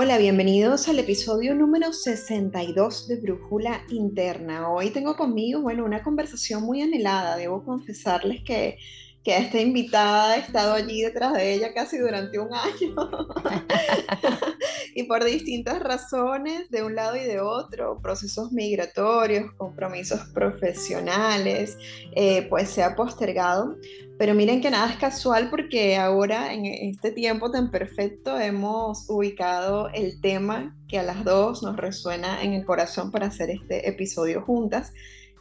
hola, bienvenidos al episodio número 62 de Brújula Interna. Hoy tengo conmigo, bueno, una conversación muy anhelada. Debo confesarles que, que esta invitada he estado allí detrás de ella casi durante un año. y por distintas razones, de un lado y de otro, procesos migratorios, compromisos profesionales, eh, pues se ha postergado. Pero miren que nada es casual porque ahora en este tiempo tan perfecto hemos ubicado el tema que a las dos nos resuena en el corazón para hacer este episodio juntas.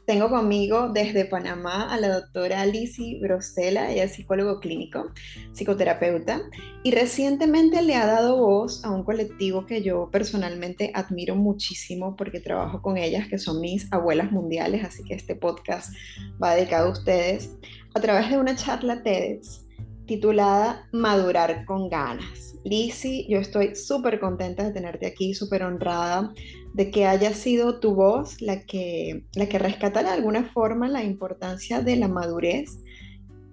Tengo conmigo desde Panamá a la doctora Alicia Brostela, ella es psicólogo clínico, psicoterapeuta, y recientemente le ha dado voz a un colectivo que yo personalmente admiro muchísimo porque trabajo con ellas, que son mis abuelas mundiales, así que este podcast va dedicado a ustedes, a través de una charla TEDx titulada Madurar con ganas. Lizzie, yo estoy súper contenta de tenerte aquí, súper honrada de que haya sido tu voz la que, la que rescata de alguna forma la importancia de la madurez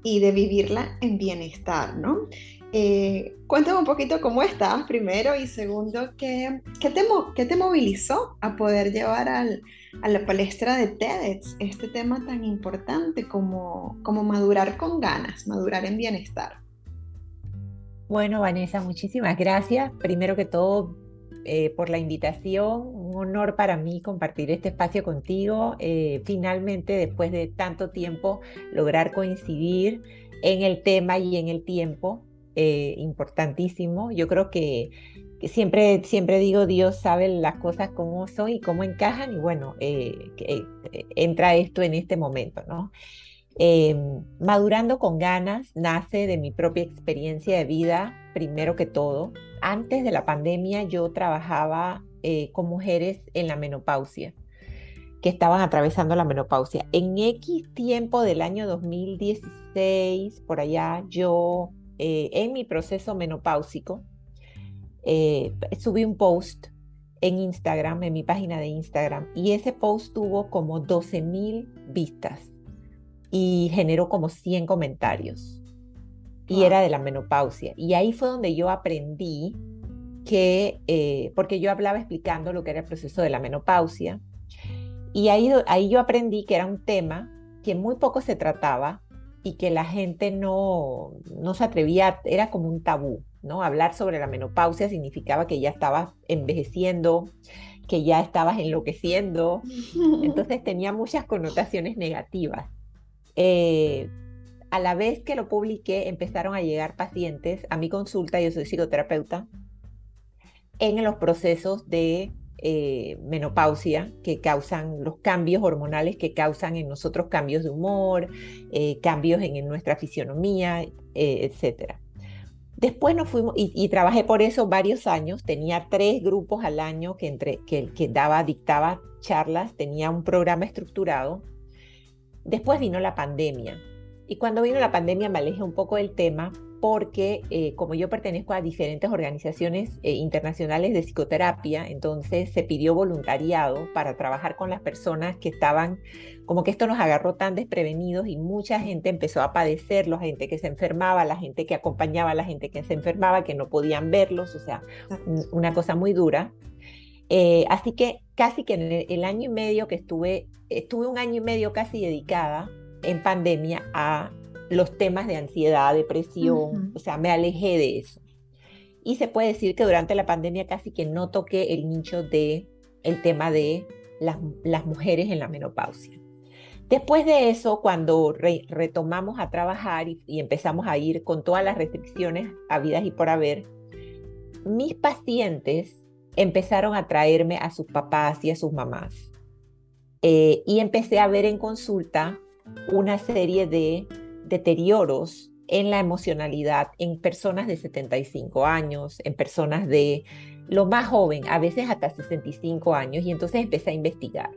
y de vivirla en bienestar, ¿no? Eh, cuéntame un poquito cómo estás primero y segundo, ¿qué, qué, te, qué te, movilizó a poder llevar al, a la palestra de TEDx este tema tan importante como, como madurar con ganas, madurar en bienestar? Bueno, Vanessa, muchísimas gracias. Primero que todo, eh, por la invitación. Un honor para mí compartir este espacio contigo. Eh, finalmente, después de tanto tiempo, lograr coincidir en el tema y en el tiempo. Eh, importantísimo. Yo creo que, siempre, siempre digo, Dios sabe las cosas cómo son y cómo encajan. Y bueno, entra esto en este momento, ¿no? madurando con ganas nace de mi propia experiencia de vida, primero que todo, antes de la pandemia yo trabajaba eh, con mujeres en la menopausia, que estaban atravesando la menopausia. En X tiempo del año 2016, por allá, yo eh, en mi proceso menopáusico, eh, subí un post en Instagram, en mi página de Instagram, y ese post tuvo como 12 mil vistas y generó como 100 comentarios y era de la menopausia. Y ahí fue donde yo aprendí que, eh, porque yo hablaba explicando lo que era el proceso de la menopausia, y ahí, ahí yo aprendí que era un tema que muy poco se trataba y que la gente no, no se atrevía, era como un tabú, ¿no? Hablar sobre la menopausia significaba que ya estabas envejeciendo, que ya estabas enloqueciendo, entonces tenía muchas connotaciones negativas. Eh, a la vez que lo publiqué, empezaron a llegar pacientes a mi consulta, yo soy psicoterapeuta, en los procesos de eh, menopausia que causan los cambios hormonales que causan en nosotros cambios de humor, eh, cambios en, nuestra fisionomía, eh, etc. Después nos fuimos y, trabajé por eso varios años. Tenía tres grupos al año que, entre, que, que daba, dictaba charlas, tenía un programa estructurado. Después vino la pandemia y cuando vino la pandemia me alejé un poco del tema porque eh, como yo pertenezco a diferentes organizaciones eh, internacionales de psicoterapia, entonces se pidió voluntariado para trabajar con las personas que estaban, como que esto nos agarró tan desprevenidos y mucha gente empezó a padecerlo, la gente que se enfermaba, la gente que acompañaba la gente que se enfermaba, que no podían verlos, o sea, una cosa muy dura. Eh, así que casi que en el año y medio que estuve, estuve un año y medio casi dedicada en pandemia a los temas de ansiedad, depresión, o sea, me alejé de eso. Y se puede decir que durante la pandemia casi que no toqué el nicho de el tema de las, las mujeres en la menopausia. Después de eso, cuando retomamos a trabajar y, empezamos a ir con todas las restricciones habidas y por haber, mis pacientes empezaron a traerme a sus papás y a sus mamás. Eh, y empecé a ver en consulta una serie de deterioros en la emocionalidad en personas de 75 años, en personas de lo más joven, a veces hasta 65 años, y entonces empecé a investigar.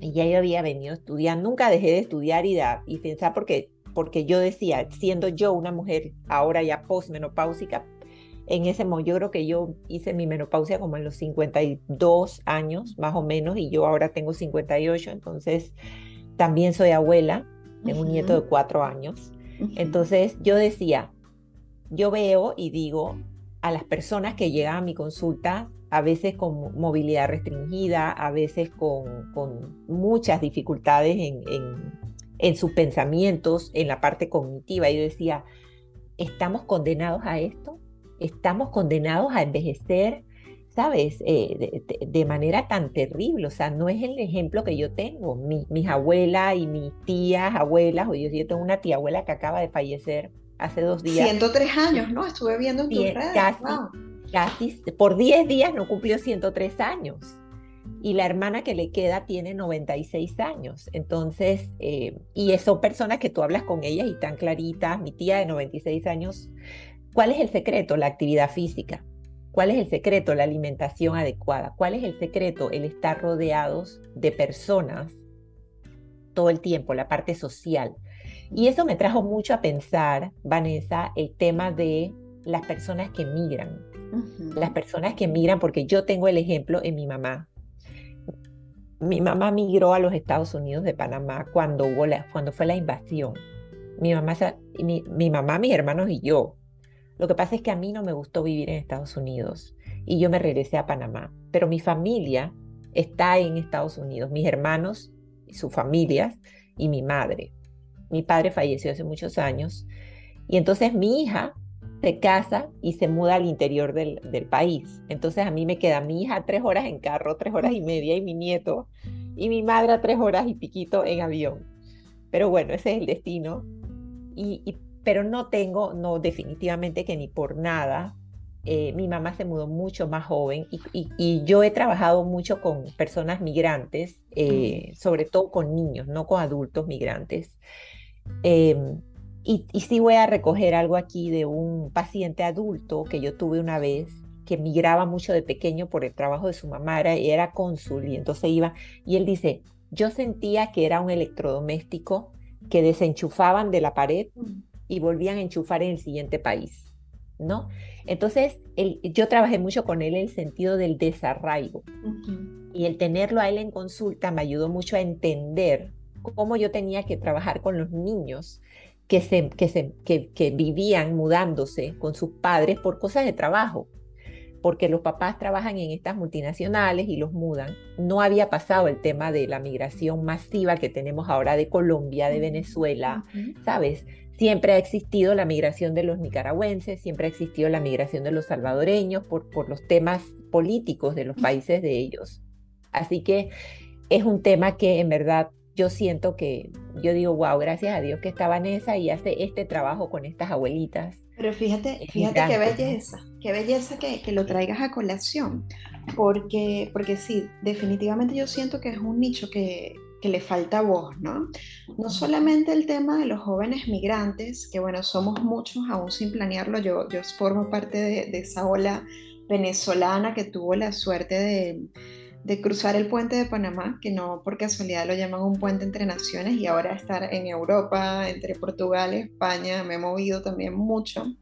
Y ya yo había venido estudiando, nunca dejé de estudiar y, y pensar porque, porque yo decía, siendo yo una mujer ahora ya postmenopáusica, en ese momento yo creo que yo hice mi menopausia como en los 52 años, más o menos, y yo ahora tengo 58, entonces también soy abuela, tengo un nieto de cuatro años. Entonces yo decía, yo veo y digo, a las personas que llegan a mi consulta, a veces con movilidad restringida, a veces con, muchas dificultades en, sus pensamientos, en la parte cognitiva. Yo decía, ¿estamos condenados a esto? ¿Estamos condenados a envejecer? ¿Sabes? Eh, de, manera tan terrible, o sea, no es el ejemplo que yo tengo. mis abuelas y mis tías, abuelas, o yo, yo tengo una tía abuela que acaba de fallecer hace dos días. 103 años, ¿no? Estuve viendo en tu redes. Casi, casi, por 10 días no cumplió 103 años. Y la hermana que le queda tiene 96 años. Entonces, eh, y son personas que tú hablas con ellas y están claritas. Mi tía de 96 años, ¿cuál es el secreto? La actividad física ¿Cuál es el secreto? La alimentación adecuada. ¿Cuál es el secreto? El estar rodeados de personas todo el tiempo, la parte social. Y eso me trajo mucho a pensar, Vanessa, el tema de las personas que migran. Las personas que migran, porque yo tengo el ejemplo en mi mamá. Mi mamá migró a los Estados Unidos de Panamá cuando, hubo la, cuando fue la invasión. Mi mamá, mi, mi mamá, mis hermanos y yo lo que pasa es que a mí no me gustó vivir en Estados Unidos y yo me regresé a Panamá, pero mi familia está en Estados Unidos, mis hermanos y sus familias y mi madre. Mi padre falleció hace muchos años y entonces mi hija se casa y se muda al interior del, país. Entonces a mí me queda mi hija tres horas en carro, tres horas y media y mi nieto y mi madre tres horas y piquito en avión. Pero bueno, ese es el destino. Pero no tengo, no definitivamente que ni por nada. Eh, mi mamá se mudó mucho más joven y, yo he trabajado mucho con personas migrantes, eh, sobre todo con niños, no con adultos migrantes. Em, y, y sí voy a recoger algo aquí de un paciente adulto que yo tuve una vez que migraba mucho de pequeño por el trabajo de su mamá, era, era cónsul y entonces iba, y él dice, yo sentía que era un electrodoméstico que desenchufaban de la pared y volvían a enchufar en el siguiente país, ¿no? Entonces, yo trabajé mucho con él en el sentido del desarraigo y el tenerlo a él en consulta me ayudó mucho a entender cómo yo tenía que trabajar con los niños que, se, que, se, que vivían mudándose con sus padres por cosas de trabajo porque los papás trabajan en estas multinacionales y los mudan. No había pasado el tema de la migración masiva que tenemos ahora de Colombia, de Venezuela, ¿sabes? Siempre ha existido la migración de los nicaragüenses, siempre ha existido la migración de los salvadoreños por, por los temas políticos de los países de ellos. Así que es un tema que en verdad yo siento que, yo digo, wow, gracias a Dios que está Vanessa y hace este trabajo con estas abuelitas. Pero fíjate, fíjate qué belleza, qué belleza que, que, lo traigas a colación, porque, porque sí, definitivamente yo siento que es un nicho que, que le falta voz, ¿no? No solamente el tema de los jóvenes migrantes, que bueno, somos muchos aún sin planearlo, yo, yo formo parte de, esa ola venezolana que tuvo la suerte de, de, cruzar el puente de Panamá, que no por casualidad lo llaman un puente entre naciones, y ahora estar en Europa, entre Portugal y España, me he movido también mucho.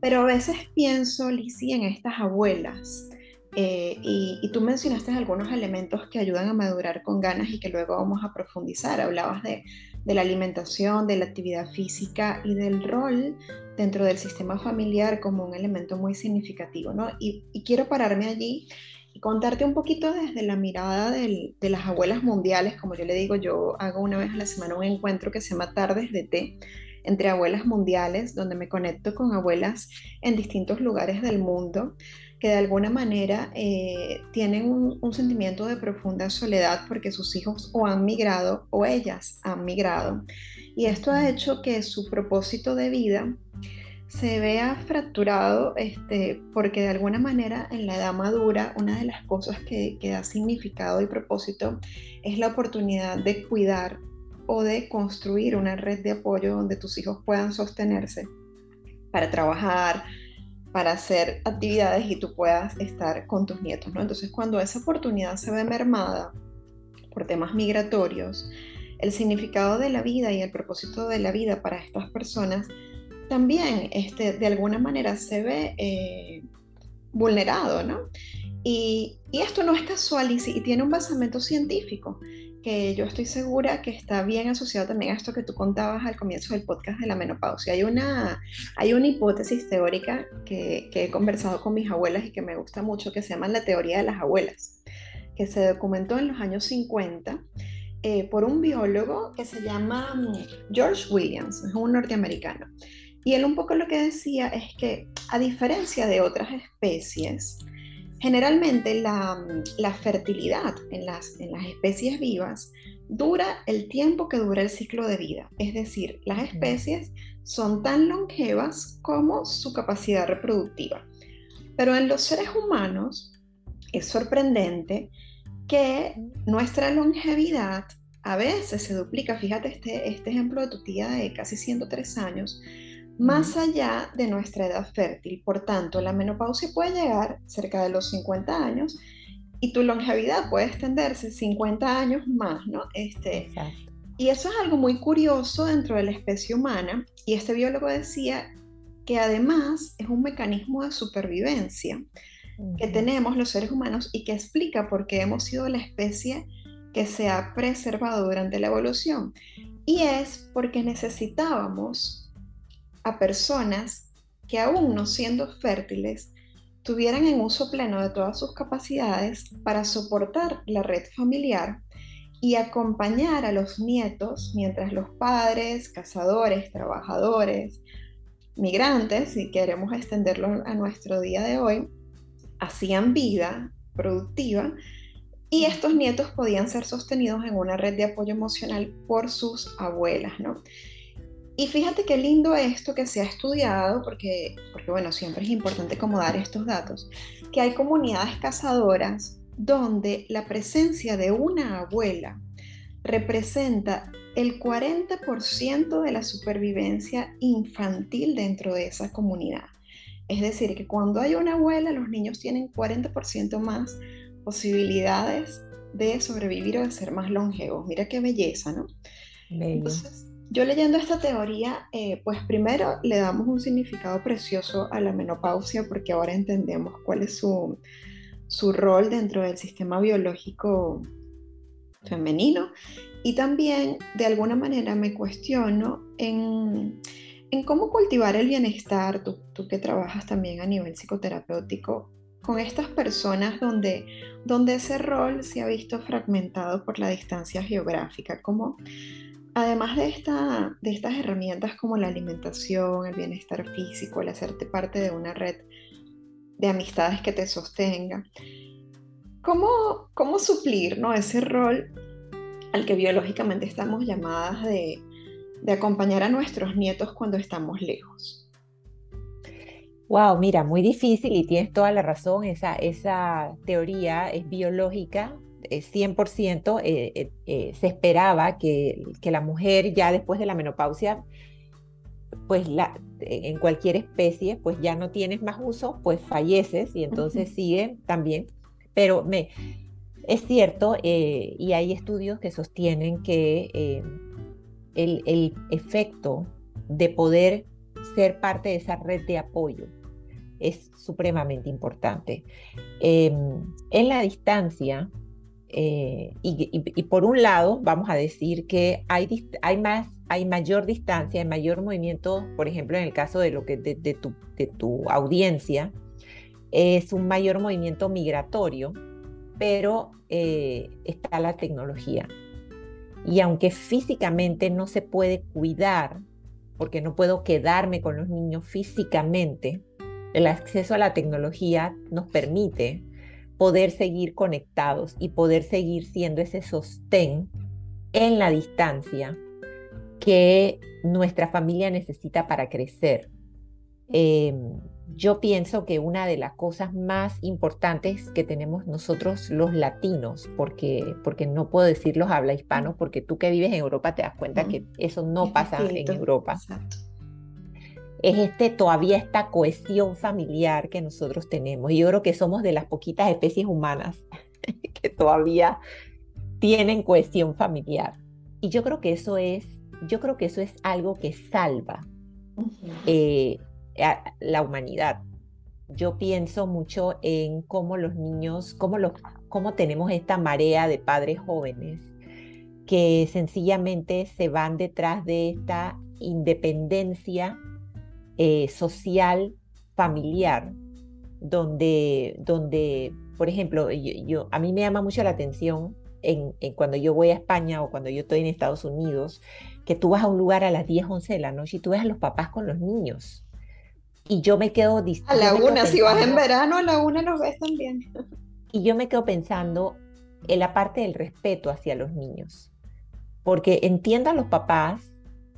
Pero a veces pienso, Lizzie, en estas abuelas eh, y, tú mencionaste algunos elementos que ayudan a madurar con ganas y que luego vamos a profundizar. Hablabas de, la alimentación, de la actividad física y del rol dentro del sistema familiar como un elemento muy significativo. ¿no? Y, quiero pararme allí y contarte un poquito desde la mirada de las abuelas mundiales. Como yo le digo, yo hago una vez a la semana un encuentro que se llama Tardes de Té entre abuelas mundiales, donde me conecto con abuelas en distintos lugares del mundo que de alguna manera eh, tienen un, sentimiento de profunda soledad porque sus hijos o han migrado o ellas han migrado. Y esto ha hecho que su propósito de vida se vea fracturado este, porque de alguna manera en la edad madura una de las cosas que, que da significado y propósito es la oportunidad de cuidar o de construir una red de apoyo donde tus hijos puedan sostenerse para trabajar, para hacer actividades y tú puedas estar con tus nietos, ¿no? Entonces, cuando esa oportunidad se ve mermada por temas migratorios, el significado de la vida y el propósito de la vida para estas personas también este, de alguna manera se ve eh, vulnerado, ¿no? Y, esto no es casual y, y tiene un basamento científico que yo estoy segura que está bien asociado también a esto que tú contabas al comienzo del podcast de la menopausia. Hay una, hay una hipótesis teórica que, que he conversado con mis abuelas y que me gusta mucho, que se llama la teoría de las abuelas, que se documentó en los años 50 eh, por un biólogo que se llama mm, George Williams, es un norteamericano. Y él un poco lo que decía es que a diferencia de otras especies, generalmente la, fertilidad en las, en las especies vivas dura el tiempo que dura el ciclo de vida. Es decir, las especies son tan longevas como su capacidad reproductiva. Pero en los seres humanos es sorprendente que nuestra longevidad a veces se duplica, fíjate este, este ejemplo de tu tía de casi 103 años, más allá de nuestra edad fértil. Por tanto, la menopausia puede llegar cerca de los 50 años y tu longevidad puede extenderse 50 años más, ¿no? Este, y eso es algo muy curioso dentro de la especie humana y este biólogo decía que además es un mecanismo de supervivencia que tenemos los seres humanos y que explica por qué hemos sido la especie que se ha preservado durante la evolución. Y es porque necesitábamos a personas que aún no siendo fértiles, tuvieran en uso pleno de todas sus capacidades para soportar la red familiar y acompañar a los nietos mientras los padres, cazadores, trabajadores, migrantes, si queremos extenderlo a nuestro día de hoy, hacían vida productiva y estos nietos podían ser sostenidos en una red de apoyo emocional por sus abuelas, ¿no? Y fíjate qué lindo esto que se ha estudiado, porque, porque bueno, siempre es importante como dar estos datos, que hay comunidades cazadoras donde la presencia de una abuela representa el 40% de la supervivencia infantil dentro de esa comunidad. Es decir, que cuando hay una abuela, los niños tienen 40% más posibilidades de sobrevivir o de ser más longevos. Mira qué belleza, ¿no? Entonces, yo leyendo esta teoría, eh, pues primero le damos un significado precioso a la menopausia porque ahora entendemos cuál es su, su rol dentro del sistema biológico femenino. Y también de alguna manera me cuestiono en, en cómo cultivar el bienestar, tú, tú, que trabajas también a nivel psicoterapéutico, con estas personas donde, donde ese rol se ha visto fragmentado por la distancia geográfica, como además de, esta, de estas herramientas como la alimentación, el bienestar físico, el hacerte parte de una red de amistades que te sostenga, ¿cómo, cómo suplir ¿no? ese rol al que biológicamente estamos llamadas de, de acompañar a nuestros nietos cuando estamos lejos? Wow, mira, muy difícil y tienes toda la razón, esa, esa teoría es biológica, 100%, eh, eh, eh, se esperaba que, que, la mujer ya después de la menopausia, pues la, en cualquier especie, pues ya no tienes más uso, pues falleces y entonces sigue también, pero me, es cierto y hay estudios que sostienen que el, el efecto de poder ser parte de esa red de apoyo es supremamente importante. Em, en la distancia, eh, y, por un lado, vamos a decir que hay, hay, más, hay mayor distancia, hay mayor movimiento, por ejemplo, en el caso de, lo que, de, tu, de tu audiencia, es un mayor movimiento migratorio, pero eh, está la tecnología. Y aunque físicamente no se puede cuidar porque no puedo quedarme con los niños físicamente, el acceso a la tecnología nos permite poder seguir conectados y poder seguir siendo ese sostén en la distancia que nuestra familia necesita para crecer. Em, yo pienso que una de las cosas más importantes que tenemos nosotros los latinos, porque, porque no puedo decir los habla hispanos, porque tú que vives en Europa te das cuenta que eso no pasa en Europa. Es este, todavía esta cohesión familiar que nosotros tenemos. Y yo creo que somos de las poquitas especies humanas que todavía tienen cohesión familiar. Y yo creo que eso es, yo creo que eso es algo que salva la humanidad. Yo pienso mucho en cómo los niños, cómo, los, cómo tenemos esta marea de padres jóvenes que sencillamente se van detrás de esta independencia eh, social, familiar, donde, donde por ejemplo, yo, a mí me llama mucho la atención en, cuando yo voy a España o cuando yo estoy en Estados Unidos, que tú vas a un lugar a las 10, 11 de la noche y tú ves a los papás con los niños. Y yo me quedo... A la una, si vas en verano, a la una los ves también. Y yo me quedo pensando en la parte del respeto hacia los niños. Porque entiendo a los papás,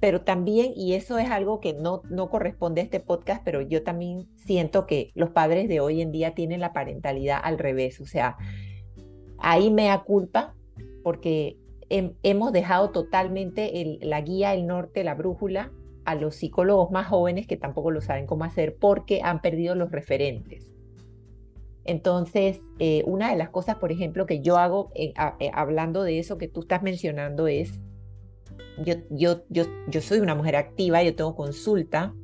pero también, y eso es algo que no, no corresponde a este podcast, pero yo también siento que los padres de hoy en día tienen la parentalidad al revés. O sea, ahí me da culpa porque hemos dejado totalmente la guía, el norte, la brújula a los psicólogos más jóvenes que tampoco lo saben cómo hacer porque han perdido los referentes. Entonces, eh, una de las cosas, por ejemplo, que yo hago eh, eh, hablando de eso que tú estás mencionando es, yo, yo, yo, yo soy una mujer activa, yo tengo consulta,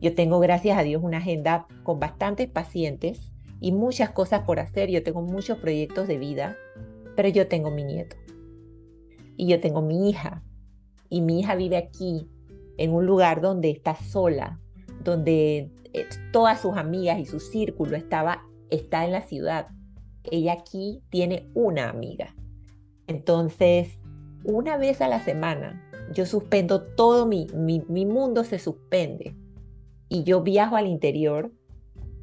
yo tengo, gracias a Dios, una agenda con bastantes pacientes y muchas cosas por hacer, yo tengo muchos proyectos de vida, pero yo tengo mi nieto y yo tengo mi hija y mi hija vive aquí en un lugar donde está sola, donde todas sus amigas y su círculo estaba está en la ciudad. Ella aquí tiene una amiga. Entonces, una vez a la semana, yo suspendo todo mi, mi, mundo se suspende. Y yo viajo al interior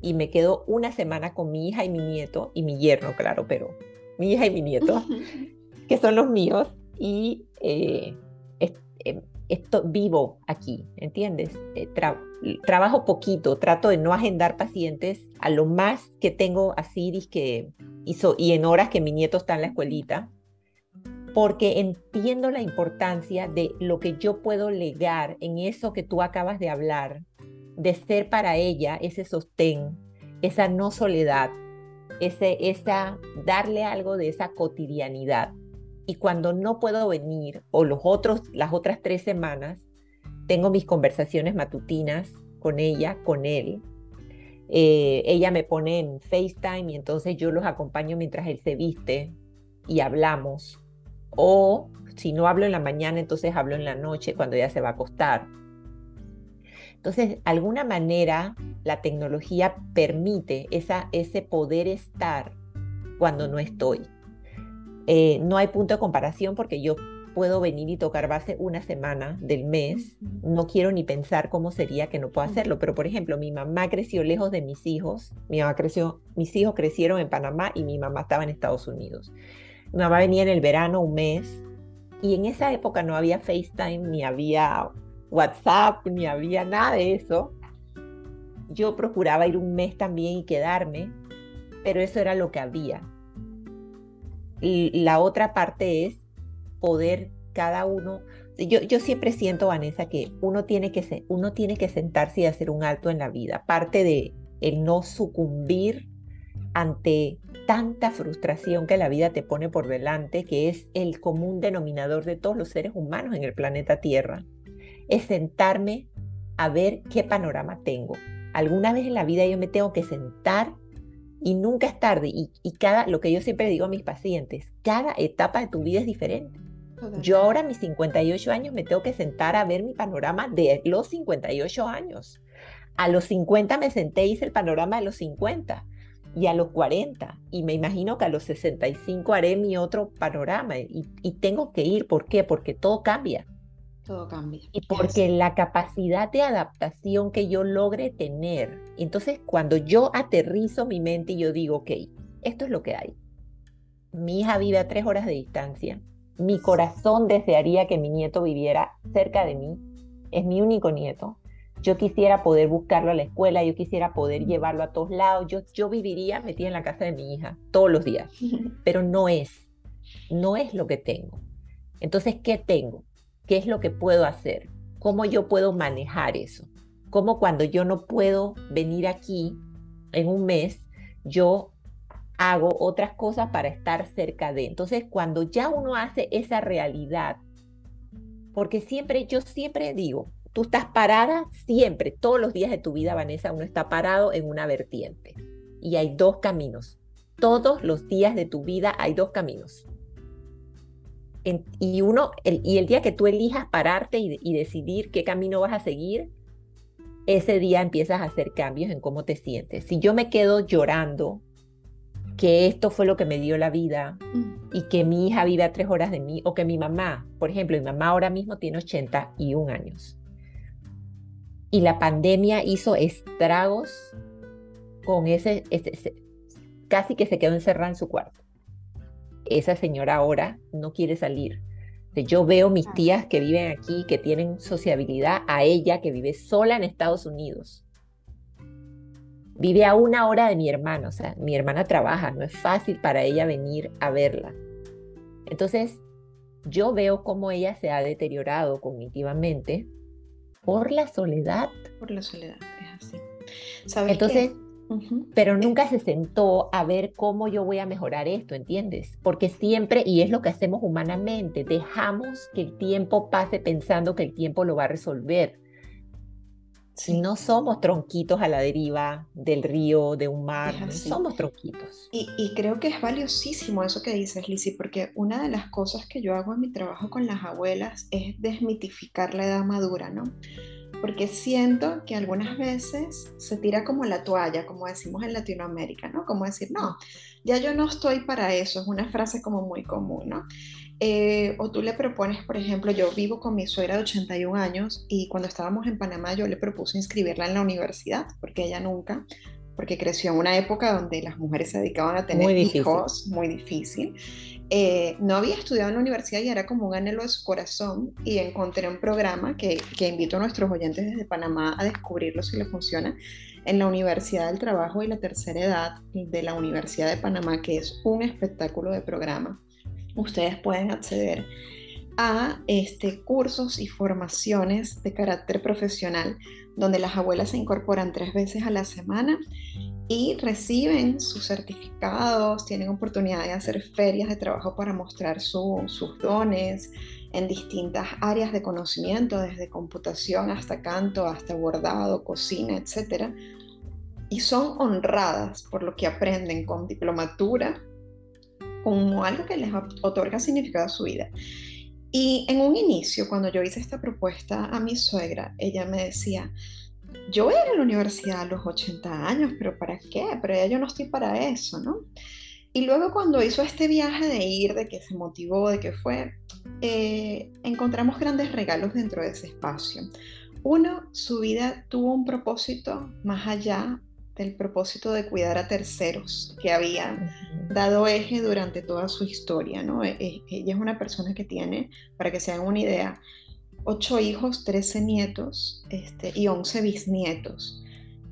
y me quedo una semana con mi hija y mi nieto, y mi yerno, claro, pero mi hija y mi nieto, que son los míos, y eh, eh, esto, vivo aquí, ¿entiendes? Eh, trabajo poquito, trato de no agendar pacientes a lo más que tengo así que hizo, y en horas que mi nieto está en la escuelita, porque entiendo la importancia de lo que yo puedo legar en eso que tú acabas de hablar, de ser para ella ese sostén, esa no soledad, ese, esa, darle algo de esa cotidianidad. Y cuando no puedo venir, o los otros, las otras tres semanas, tengo mis conversaciones matutinas con ella, con él. Eh, ella me pone en FaceTime y entonces yo los acompaño mientras él se viste y hablamos. O si no hablo en la mañana, entonces hablo en la noche cuando ella se va a acostar. Entonces, de alguna manera, la tecnología permite esa, ese poder estar cuando no estoy. Eh, no hay punto de comparación porque yo puedo venir y tocar base una semana del mes. No quiero ni pensar cómo sería que no puedo hacerlo. Pero, por ejemplo, mi mamá creció lejos de mis hijos. Mi mamá creció, mis hijos crecieron en Panamá y mi mamá estaba en Estados Unidos. Mi mamá venía en el verano un mes y en esa época no había FaceTime, ni había WhatsApp, ni había nada de eso. Yo procuraba ir un mes también y quedarme, pero eso era lo que había. La otra parte es poder cada uno. Yo, yo siempre siento, Vanessa, que uno tiene que, uno tiene que sentarse y hacer un alto en la vida. Parte de el no sucumbir ante tanta frustración que la vida te pone por delante, que es el común denominador de todos los seres humanos en el planeta Tierra, es sentarme a ver qué panorama tengo. Alguna vez en la vida yo me tengo que sentar y nunca es tarde. Y, y, cada, lo que yo siempre digo a mis pacientes, cada etapa de tu vida es diferente. Yo ahora a mis 58 años me tengo que sentar a ver mi panorama de los 58 años. A los 50 me senté y hice el panorama de los 50 y a los 40 y me imagino que a los 65 haré mi otro panorama y, y tengo que ir. ¿Por qué? Porque todo cambia. Todo cambia. Y porque la capacidad de adaptación que yo logre tener, entonces cuando yo aterrizo mi mente y yo digo, ok, esto es lo que hay. Mi hija vive a tres horas de distancia mi corazón desearía que mi nieto viviera cerca de mí. Es mi único nieto. Yo quisiera poder buscarlo a la escuela, yo quisiera poder llevarlo a todos lados. Yo, yo viviría metida en la casa de mi hija todos los días, pero no es, no es lo que tengo. Entonces, ¿qué tengo? ¿Qué es lo que puedo hacer? ¿Cómo yo puedo manejar eso? ¿Cómo cuando yo no puedo venir aquí en un mes, yo hago otras cosas para estar cerca de. Entonces, cuando ya uno hace esa realidad, porque siempre, yo siempre digo, tú estás parada siempre, todos los días de tu vida, Vanessa, uno está parado en una vertiente. Y hay dos caminos. Todos los días de tu vida hay dos caminos. y uno, y el día que tú elijas pararte y, y decidir qué camino vas a seguir, ese día empiezas a hacer cambios en cómo te sientes. Si yo me quedo llorando que esto fue lo que me dio la vida y que mi hija vive a tres horas de mí, o que mi mamá, por ejemplo, mi mamá ahora mismo tiene 81 años. Y la pandemia hizo estragos con ese, casi que se quedó encerrada en su cuarto. Esa señora ahora no quiere salir. Yo veo mis tías que viven aquí, que tienen sociabilidad, a ella que vive sola en Estados Unidos vive a una hora de mi hermano, o sea, mi hermana trabaja, no es fácil para ella venir a verla. Entonces, yo veo cómo ella se ha deteriorado cognitivamente por la soledad. Por la soledad, es así. Entonces, pero nunca se sentó a ver cómo yo voy a mejorar esto, ¿entiendes? Porque siempre, y es lo que hacemos humanamente, dejamos que el tiempo pase pensando que el tiempo lo va a resolver. Si no somos tronquitos a la deriva del río, de un mar, no somos tronquitos. Y, y, creo que es valiosísimo eso que dices, Lizzy, porque una de las cosas que yo hago en mi trabajo con las abuelas es desmitificar la edad madura, ¿no? Porque siento que algunas veces se tira como la toalla, como decimos en Latinoamérica, ¿no? Como decir, no, ya yo no estoy para eso, es una frase como muy común, ¿no? Eh, o tú le propones, por ejemplo, yo vivo con mi suegra de 81 años y cuando estábamos en Panamá yo le propuse inscribirla en la universidad, porque ella nunca, porque creció en una época donde las mujeres se dedicaban a tener hijos, muy difícil. Eh, no había estudiado en la universidad y era como un anhelo de su corazón y encontré un programa que, que invito a nuestros oyentes desde Panamá a descubrirlo si le funciona en la Universidad del Trabajo y la Tercera Edad de la Universidad de Panamá, que es un espectáculo de programa ustedes pueden acceder a este, cursos y formaciones de carácter profesional donde las abuelas se incorporan tres veces a la semana y reciben sus certificados, tienen oportunidad de hacer ferias de trabajo para mostrar sus dones en distintas áreas de conocimiento, desde computación hasta canto, hasta bordado, cocina, etc. Y son honradas por lo que aprenden con diplomatura como algo que les otorga significado a su vida. Y en un inicio, cuando yo hice esta propuesta a mi suegra, ella me decía, yo voy a a la universidad a los 80 años, pero ¿para qué? Pero ya yo no estoy para eso, ¿no? Y luego cuando hizo este viaje de ir, de que se motivó, de que fue, eh, encontramos grandes regalos dentro de ese espacio. Uno, su vida tuvo un propósito más allá del propósito de cuidar a terceros que había dado eje durante toda su historia. ¿no? E, e, ella es una persona que tiene, para que se hagan una idea, ocho hijos, trece nietos este, y once bisnietos.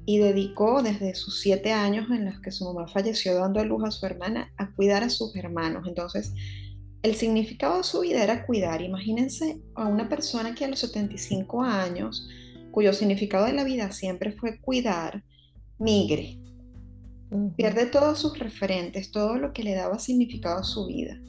Y dedicó desde sus siete años en los que su mamá falleció dando a luz a su hermana a cuidar a sus hermanos. Entonces, el significado de su vida era cuidar. Imagínense a una persona que a los 75 años, cuyo significado de la vida siempre fue cuidar, migre, pierde todos sus referentes, todo lo que le daba significado a su vida.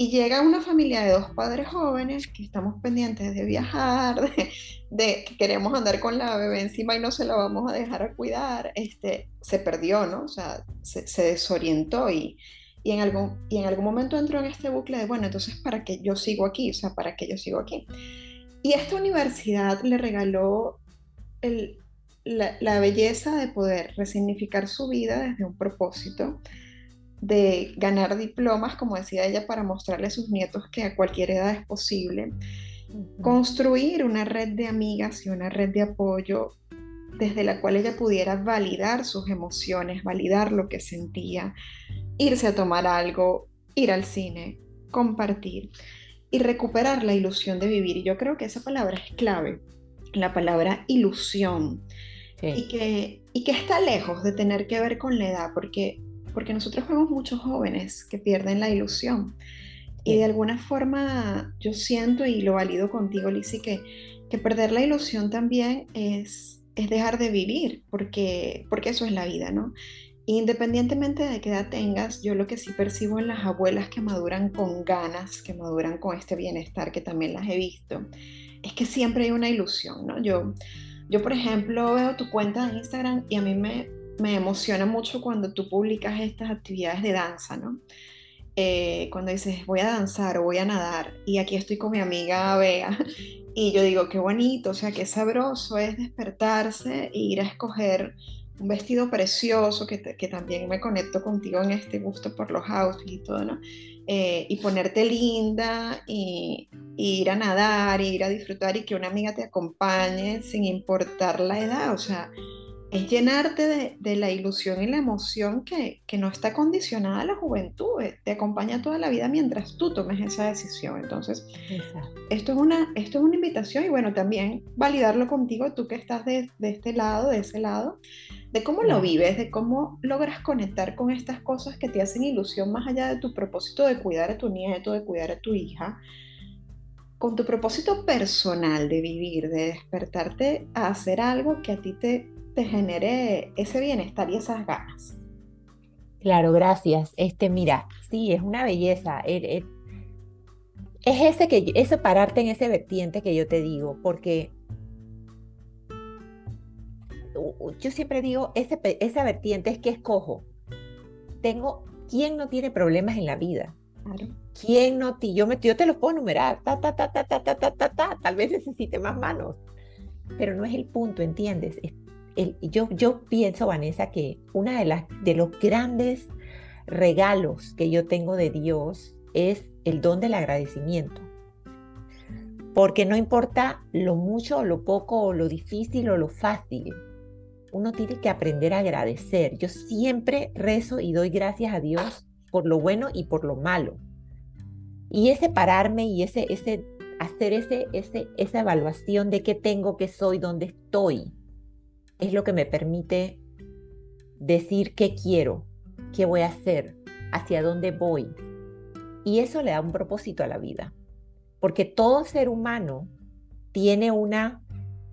Y llega una familia de dos padres jóvenes que estamos pendientes de viajar, de, que queremos andar con la bebé encima y no se la vamos a dejar a cuidar, este, se perdió, ¿no? O sea, se, desorientó y, y, en algún, y en algún momento entró en este bucle de, bueno, entonces, ¿para qué yo sigo aquí? O sea, ¿para qué yo sigo aquí? Y esta universidad le regaló el, la, belleza de poder resignificar su vida desde un propósito, de ganar diplomas, como decía ella, para mostrarle a sus nietos que a cualquier edad es posible, construir una red de amigas y una red de apoyo desde la cual ella pudiera validar sus emociones, validar lo que sentía, irse a tomar algo, ir al cine, compartir y recuperar la ilusión de vivir. Y yo creo que esa palabra es clave, la palabra ilusión y, que, y que está lejos de tener que ver con la edad, porque, porque nosotros vemos muchos jóvenes que pierden la ilusión. Y de alguna forma yo siento y lo valido contigo, Lizzie, que, que perder la ilusión también es, es dejar de vivir, porque, porque eso es la vida, ¿no? Independientemente de qué edad tengas, yo lo que sí percibo en las abuelas que maduran con ganas, que maduran con este bienestar, que también las he visto, es que siempre hay una ilusión, ¿no? Yo, yo, por ejemplo, veo tu cuenta de Instagram y a mí me, me emociona mucho cuando tú publicas estas actividades de danza, ¿no? eh, cuando dices voy a danzar o voy a nadar y aquí estoy con mi amiga Bea y yo digo qué bonito, o sea, qué sabroso es despertarse e ir a escoger un vestido precioso, que, que también me conecto contigo en este gusto por los outfits y todo, ¿no? Eh, y ponerte linda y, y, ir a nadar, y ir a disfrutar y que una amiga te acompañe sin importar la edad, o sea, es llenarte de, la ilusión y la emoción que, no está condicionada a la juventud, eh, te acompaña toda la vida mientras tú tomes esa decisión. Entonces, esto es, una, esto es una invitación y bueno, también validarlo contigo, tú que estás de, este lado, de ese lado, de cómo lo vives, de cómo logras conectar con estas cosas que te hacen ilusión más allá de tu propósito de cuidar a tu nieto, de cuidar a tu hija con tu propósito personal de vivir, de despertarte a hacer algo que a ti te, te genere ese bienestar y esas ganas. Claro, gracias. Este, mira, sí, es una belleza. Er, er, es ese que ese pararte en ese vertiente que yo te digo, porque yo siempre digo, ese, esa vertiente es que escojo. Tengo, ¿quién no tiene problemas en la vida? Claro. ¿Quién no? Yo, me, yo te los puedo numerar, ta, ta, ta, ta, ta, ta, ta, ta, ta, tal vez necesite más manos, pero no es el punto, ¿entiendes? Yo, pienso, Vanessa, que uno de, los grandes regalos que yo tengo de Dios es el don del agradecimiento. Porque no importa lo mucho o lo poco o lo difícil o lo fácil, uno tiene que aprender a agradecer. Yo siempre rezo y doy gracias a Dios por lo bueno y por lo malo. Y ese pararme y ese, hacer ese, esa evaluación de qué tengo, qué soy, dónde estoy, es lo que me permite decir qué quiero, qué voy a hacer, hacia dónde voy. Y eso le da un propósito a la vida, porque todo ser humano tiene una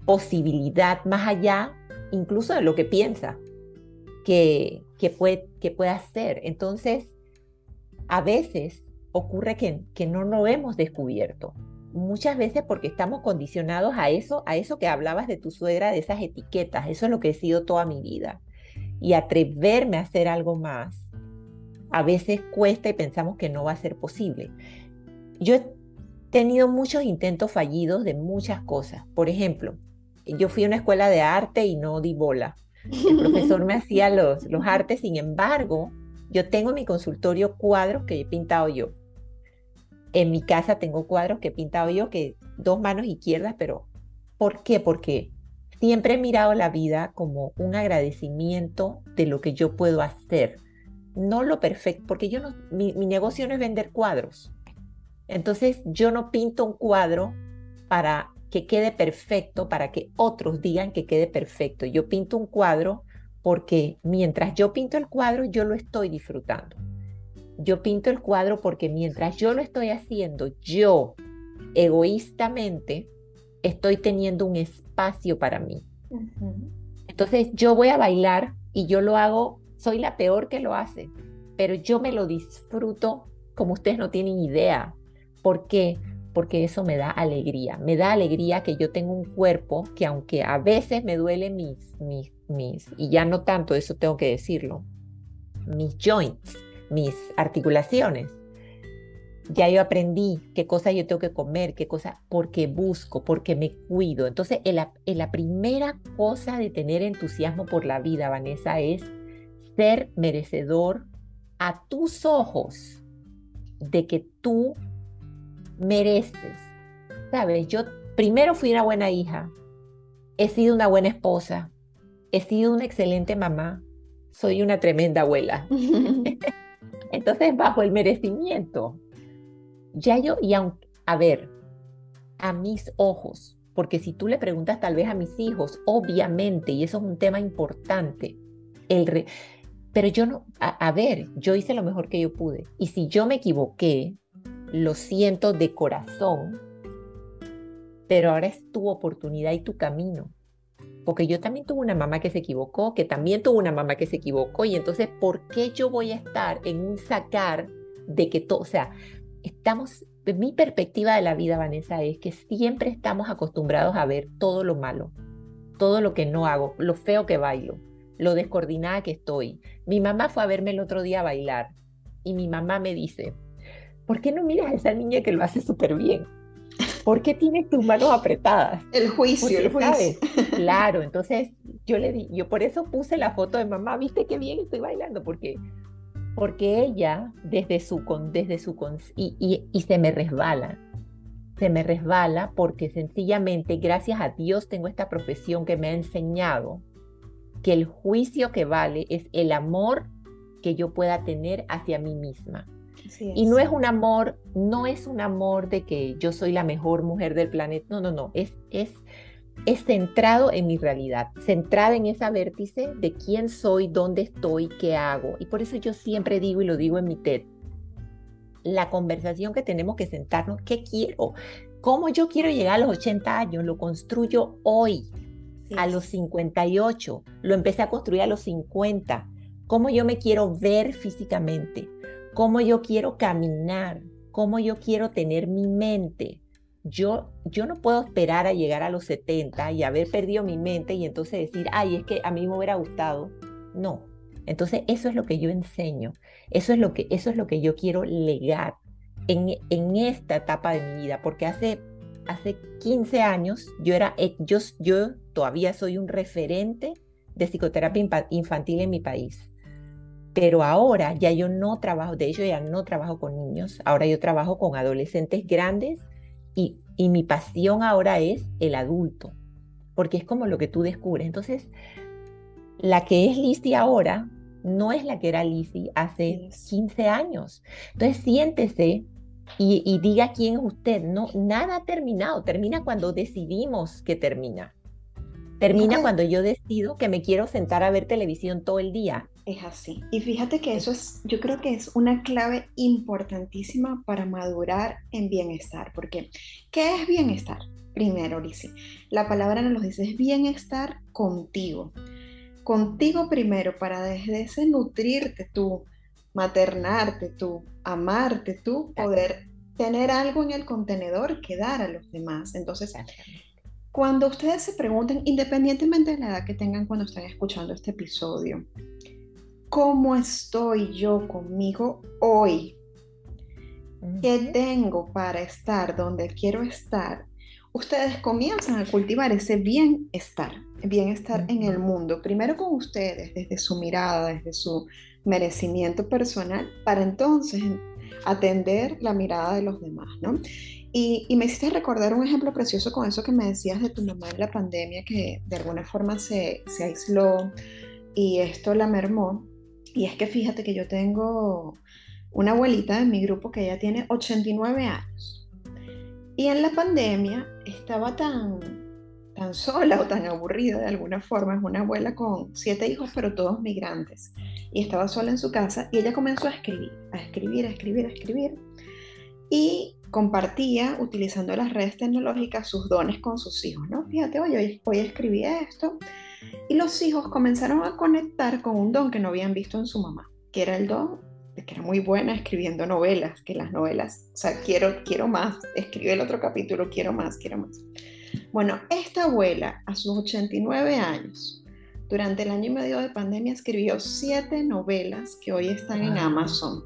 posibilidad más allá incluso de lo que piensa que, que, puede, que hacer. Entonces, a veces ocurre que, que no lo hemos descubierto muchas veces porque estamos condicionados a eso, a eso que hablabas de tu suegra, de esas etiquetas. Eso es lo que he sido toda mi vida. Y atreverme a hacer algo más, a veces cuesta y pensamos que no va a ser posible. Yo he tenido muchos intentos fallidos de muchas cosas. Por ejemplo, yo fui a una escuela de arte y no di bola. El profesor me hacía los, los artes, sin embargo, yo tengo en mi consultorio cuadros que he pintado yo en mi casa tengo cuadros que he pintado yo, que dos manos izquierdas, pero ¿por qué? Porque siempre he mirado la vida como un agradecimiento de lo que yo puedo hacer, no lo perfecto, porque yo no, mi, mi negocio no es vender cuadros. Entonces yo no pinto un cuadro para que quede perfecto, para que otros digan que quede perfecto. Yo pinto un cuadro porque mientras yo pinto el cuadro, yo lo estoy disfrutando yo pinto el cuadro porque mientras yo lo estoy haciendo, yo egoístamente estoy teniendo un espacio para mí. Entonces yo voy a bailar y yo lo hago, soy la peor que lo hace, pero yo me lo disfruto como ustedes no tienen idea. ¿Por qué? Porque eso me da alegría. Me da alegría que yo tengo un cuerpo que aunque a veces me duele mis, mis, mis, y ya no tanto, eso tengo que decirlo, mis joints, mis articulaciones. Ya yo aprendí qué cosas yo tengo que comer, qué cosas, porque busco, porque me cuido. Entonces, la primera cosa de tener entusiasmo por la vida, Vanessa, es ser merecedor a tus ojos de que tú mereces. Sabes, yo primero fui una buena hija, he sido una buena esposa, he sido una excelente mamá, soy una tremenda abuela. Entonces, bajo el merecimiento, ya yo, y a ver, a mis ojos, porque si tú le preguntas tal vez a mis hijos, obviamente, y eso es un tema importante, el pero yo no, a, ver, yo hice lo mejor que yo pude. Y si yo me equivoqué, lo siento de corazón, pero ahora es tu oportunidad y tu camino porque yo también tuve una mamá que se equivocó, que también tuvo una mamá que se equivocó, y entonces, ¿por qué yo voy a estar en un sacar de que todo, o sea, estamos, mi perspectiva de la vida, Vanessa, es que siempre estamos acostumbrados a ver todo lo malo, todo lo que no hago, lo feo que bailo, lo descoordinada que estoy. Mi mamá fue a verme el otro día a bailar y mi mamá me dice, ¿por qué no miras a esa niña que lo hace súper bien? ¿Por qué tienes tus manos apretadas? El juicio, el juicio. Claro, entonces yo le di, yo por eso puse la foto de mamá, viste qué bien estoy bailando, porque, porque ella desde su, desde su, y, y, y se me resbala, se me resbala porque sencillamente, gracias a Dios, tengo esta profesión que me ha enseñado que el juicio que vale es el amor que yo pueda tener hacia mí misma. Y no es un amor, no es un amor de que yo soy la mejor mujer del planeta, no, no, no, es, es, es centrado en mi realidad, centrado en esa vértice de quién soy, dónde estoy, qué hago. Y por eso yo siempre digo y lo digo en mi TED, la conversación que tenemos que sentarnos, ¿qué quiero? ¿Cómo yo quiero llegar a los 80 años? Lo construyo hoy, a los 58, lo empecé a construir a los 50. ¿Cómo yo me quiero ver físicamente? ¿Cómo yo quiero caminar? ¿Cómo yo quiero tener mi mente? Yo, yo no puedo esperar a llegar a los 70 y haber perdido mi mente y entonces decir, ay, es que a mí me hubiera gustado. No, entonces, eso es lo que yo enseño, eso es lo que, eso es lo que yo quiero legar en, en esta etapa de mi vida, porque hace, hace 15 años yo, era, eh, yo, yo todavía soy un referente de psicoterapia infantil en mi país. Pero ahora ya yo no trabajo, de hecho ya no trabajo con niños, ahora yo trabajo con adolescentes grandes y, y mi pasión ahora es el adulto, porque es como lo que tú descubres. Entonces, la que es Lizzie ahora no es la que era Lizzie hace 15 años. Entonces siéntese y, diga quién es usted. No, nada ha terminado. Termina cuando decidimos que termina. Termina cuando yo decido que me quiero sentar a ver televisión todo el día. Es así. Y fíjate que eso es, yo creo que es una clave importantísima para madurar en bienestar. Porque, ¿qué es bienestar? Primero, Lizzie, la palabra nos lo dice, es bienestar contigo contigo primero para desde ese nutrirte tú, maternarte tú, amarte tú, poder tener algo en el contenedor que dar a los demás. Entonces, cuando ustedes se pregunten, independientemente de la edad que tengan cuando estén escuchando este episodio, ¿cómo estoy yo conmigo hoy? ¿Qué tengo para estar donde quiero estar? Ustedes comienzan a cultivar ese bienestar bienestar en el mundo, primero con ustedes, desde su mirada, desde su merecimiento personal, para entonces atender la mirada de los demás, ¿no? Y, me hiciste recordar un ejemplo precioso con eso que me decías de tu mamá en la pandemia, que de alguna forma se, se aisló y esto la mermó. Y es que fíjate que yo tengo una abuelita en mi grupo que ya tiene 89 años. Y en la pandemia estaba tan tan sola o tan aburrida de alguna forma. Es una abuela con siete hijos, pero todos migrantes. Y estaba sola en su casa y ella comenzó a escribir, a escribir, a escribir, a escribir. Y compartía, utilizando las redes tecnológicas, sus dones con sus hijos, ¿no? Fíjate, hoy, hoy escribí esto. Y los hijos comenzaron a conectar con un don que no habían visto en su mamá, que era el don de que era muy buena escribiendo novelas, que las novelas, o sea, quiero, quiero más, escribe el otro capítulo, quiero más, quiero más. Bueno, esta abuela a sus 89 años, durante el año y medio de pandemia, escribió siete novelas que hoy están en Amazon.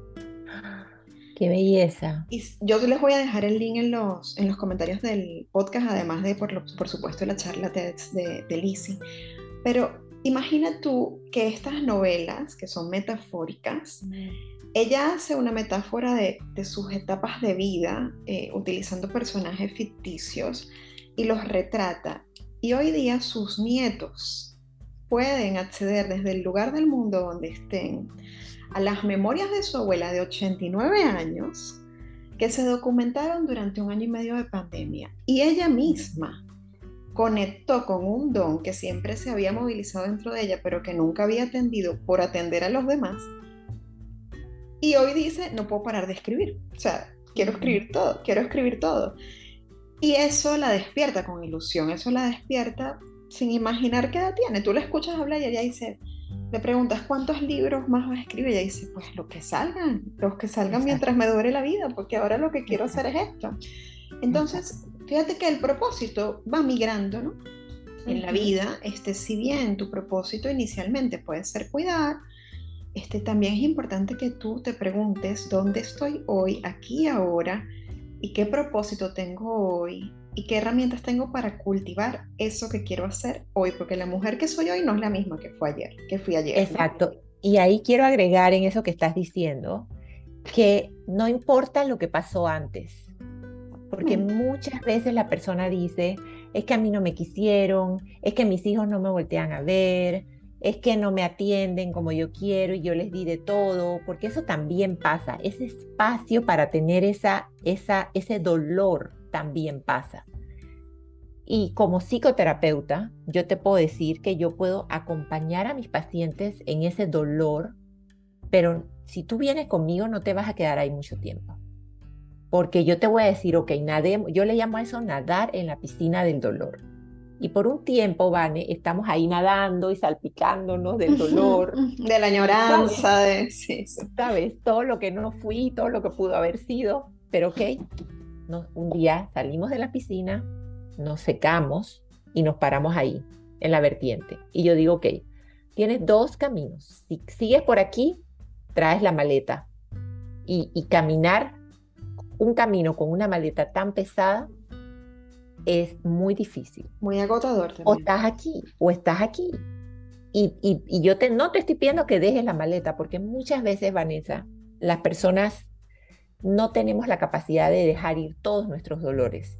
¡Qué belleza! Y yo les voy a dejar el link en los, en los comentarios del podcast, además de, por, por supuesto, la charla de, de Lizzie. Pero imagina tú que estas novelas, que son metafóricas, ella hace una metáfora de, de sus etapas de vida, eh, utilizando personajes ficticios y los retrata. Y hoy día sus nietos pueden acceder desde el lugar del mundo donde estén a las memorias de su abuela de 89 años que se documentaron durante un año y medio de pandemia. Y ella misma conectó con un don que siempre se había movilizado dentro de ella, pero que nunca había atendido por atender a los demás. Y hoy dice, no puedo parar de escribir. O sea, quiero escribir todo, quiero escribir todo. Y eso la despierta con ilusión, eso la despierta sin imaginar qué edad tiene. Tú la escuchas hablar y ella dice, le preguntas cuántos libros más vas a escribir y ella dice, pues los que salgan, los que salgan mientras me dure la vida, porque ahora lo que quiero hacer es esto. Entonces, fíjate que el propósito va migrando, ¿no? En la vida, este, si bien tu propósito inicialmente puede ser cuidar, este, también es importante que tú te preguntes dónde estoy hoy, aquí ahora, y qué propósito tengo hoy, y qué herramientas tengo para cultivar eso que quiero hacer hoy, porque la mujer que soy hoy no es la misma que fue ayer, que fui ayer. Exacto. Y ahí quiero agregar en eso que estás diciendo, que no importa lo que pasó antes, porque mm. muchas veces la persona dice, es que a mí no me quisieron, es que mis hijos no me voltean a ver, es que no me atienden como yo quiero y yo les di de todo, porque eso también pasa, ese espacio para tener esa, esa, ese dolor también pasa. Y como psicoterapeuta, yo te puedo decir que yo puedo acompañar a mis pacientes en ese dolor, pero si tú vienes conmigo no te vas a quedar ahí mucho tiempo. Porque yo te voy a decir, ok, nademos, yo le llamo a eso nadar en la piscina del dolor. Y por un tiempo, Vane, estamos ahí nadando y salpicándonos del dolor. de la añoranza, de... Sí, ¿Sabes? Todo lo que no fui, todo lo que pudo haber sido. Pero ok, un día salimos de la piscina, nos secamos y nos paramos ahí, en la vertiente. Y yo digo, ok, tienes dos caminos. Si sigues por aquí, traes la maleta. Y, caminar un camino con una maleta tan pesada es muy difícil. Muy agotador también. O estás aquí, o estás aquí. Y, y, yo te, no te estoy pidiendo que dejes la maleta, porque muchas veces, Vanessa, las personas no tenemos la capacidad de dejar ir todos nuestros dolores.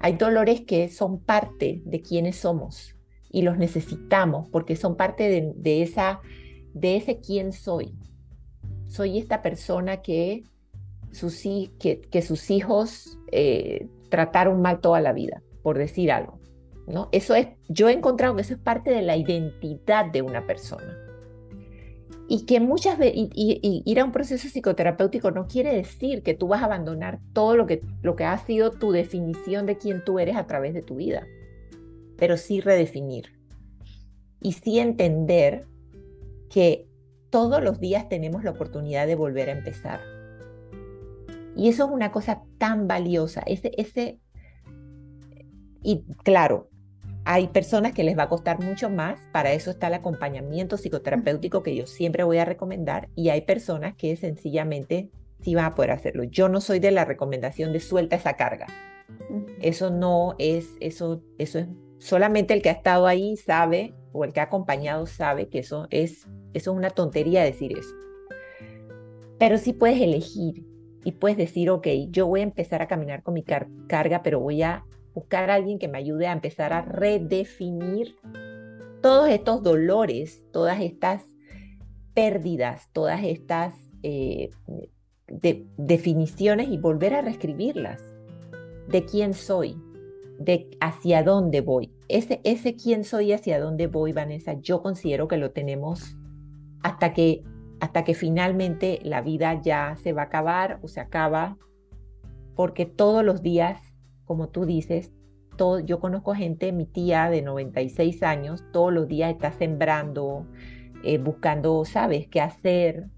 Hay dolores que son parte de quienes somos y los necesitamos porque son parte de, esa, de ese quién soy. Soy esta persona que sus, que, que sus hijos eh, trataron mal toda la vida, por decir algo. ¿no? Eso es, yo he encontrado que eso es parte de la identidad de una persona y que muchas veces ir a un proceso psicoterapéutico no quiere decir que tú vas a abandonar todo lo que, lo que ha sido tu definición de quién tú eres a través de tu vida, pero sí redefinir y sí entender que todos los días tenemos la oportunidad de volver a empezar. Y eso es una cosa tan valiosa, ese, ese, y claro, hay personas que les va a costar mucho más, para eso está el acompañamiento psicoterapéutico que yo siempre voy a recomendar y hay personas que sencillamente sí van a poder hacerlo. Yo no soy de la recomendación de suelta esa carga. Eso no es, eso, eso es, solamente el que ha estado ahí sabe o el que ha acompañado sabe que eso es, eso es una tontería decir eso. Pero sí puedes elegir y puedes decir, ok, yo voy a empezar a caminar con mi carga, pero voy a buscar a alguien que me ayude a empezar a redefinir todos estos dolores, todas estas pérdidas, todas estas eh, definiciones y volver a reescribirlas de quién soy, de hacia dónde voy. Ese, ese quién soy hacia dónde voy, Vanessa, yo considero que lo tenemos hasta que, hasta que finalmente la vida ya se va a acabar o se acaba, porque todos los días como tú dices, todo, yo conozco gente, mi tía de 96 años, todos los días está sembrando, eh, buscando, ¿sabes?, qué hacer,